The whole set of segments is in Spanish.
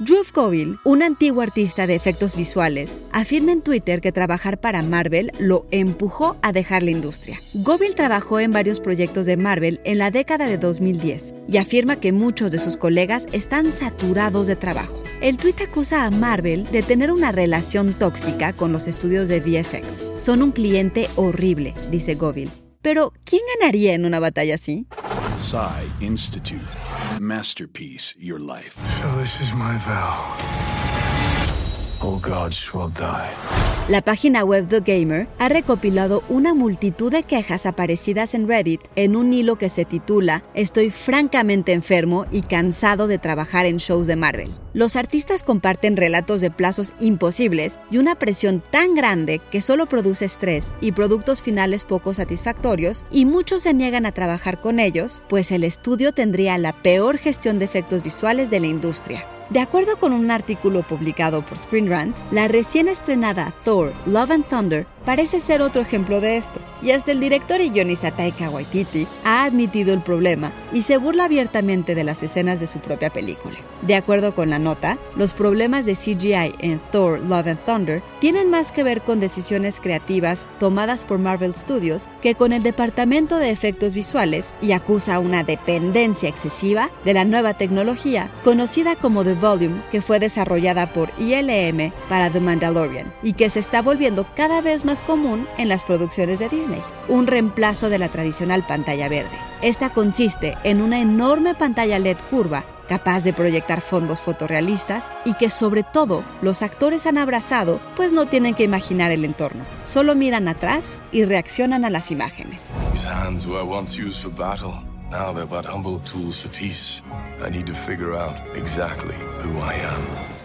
Drew Govil, un antiguo artista de efectos visuales, afirma en Twitter que trabajar para Marvel lo empujó a dejar la industria. Govil trabajó en varios proyectos de Marvel en la década de 2010 y afirma que muchos de sus colegas están saturados de trabajo. El tweet acusa a Marvel de tener una relación tóxica con los estudios de VFX. Son un cliente horrible, dice Govil. Pero, ¿quién ganaría en una batalla así? Institute. Masterpiece, your life. So this is my vow. La página web The Gamer ha recopilado una multitud de quejas aparecidas en Reddit en un hilo que se titula Estoy francamente enfermo y cansado de trabajar en shows de Marvel. Los artistas comparten relatos de plazos imposibles y una presión tan grande que solo produce estrés y productos finales poco satisfactorios y muchos se niegan a trabajar con ellos, pues el estudio tendría la peor gestión de efectos visuales de la industria. De acuerdo con un artículo publicado por Screen Rant, la recién estrenada Thor Love and Thunder parece ser otro ejemplo de esto, y hasta el director y guionista Taika Waititi ha admitido el problema y se burla abiertamente de las escenas de su propia película. De acuerdo con la nota, los problemas de CGI en Thor Love and Thunder tienen más que ver con decisiones creativas tomadas por Marvel Studios que con el departamento de efectos visuales y acusa una dependencia excesiva de la nueva tecnología conocida como The Volume que fue desarrollada por ILM para The Mandalorian y que se está volviendo cada vez común en las producciones de Disney, un reemplazo de la tradicional pantalla verde. Esta consiste en una enorme pantalla LED curva capaz de proyectar fondos fotorrealistas y que sobre todo los actores han abrazado, pues no tienen que imaginar el entorno, solo miran atrás y reaccionan a las imágenes.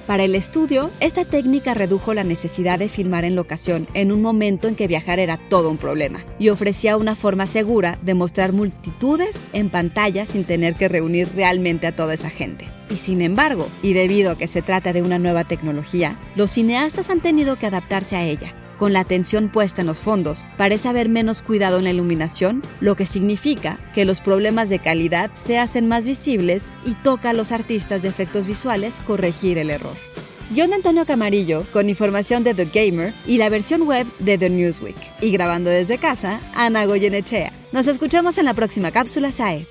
Para el estudio, esta técnica redujo la necesidad de filmar en locación en un momento en que viajar era todo un problema y ofrecía una forma segura de mostrar multitudes en pantalla sin tener que reunir realmente a toda esa gente. Y sin embargo, y debido a que se trata de una nueva tecnología, los cineastas han tenido que adaptarse a ella con la atención puesta en los fondos, parece haber menos cuidado en la iluminación, lo que significa que los problemas de calidad se hacen más visibles y toca a los artistas de efectos visuales corregir el error. John Antonio Camarillo, con información de The Gamer y la versión web de The Newsweek. Y grabando desde casa, Ana Goyenechea. Nos escuchamos en la próxima cápsula SAE.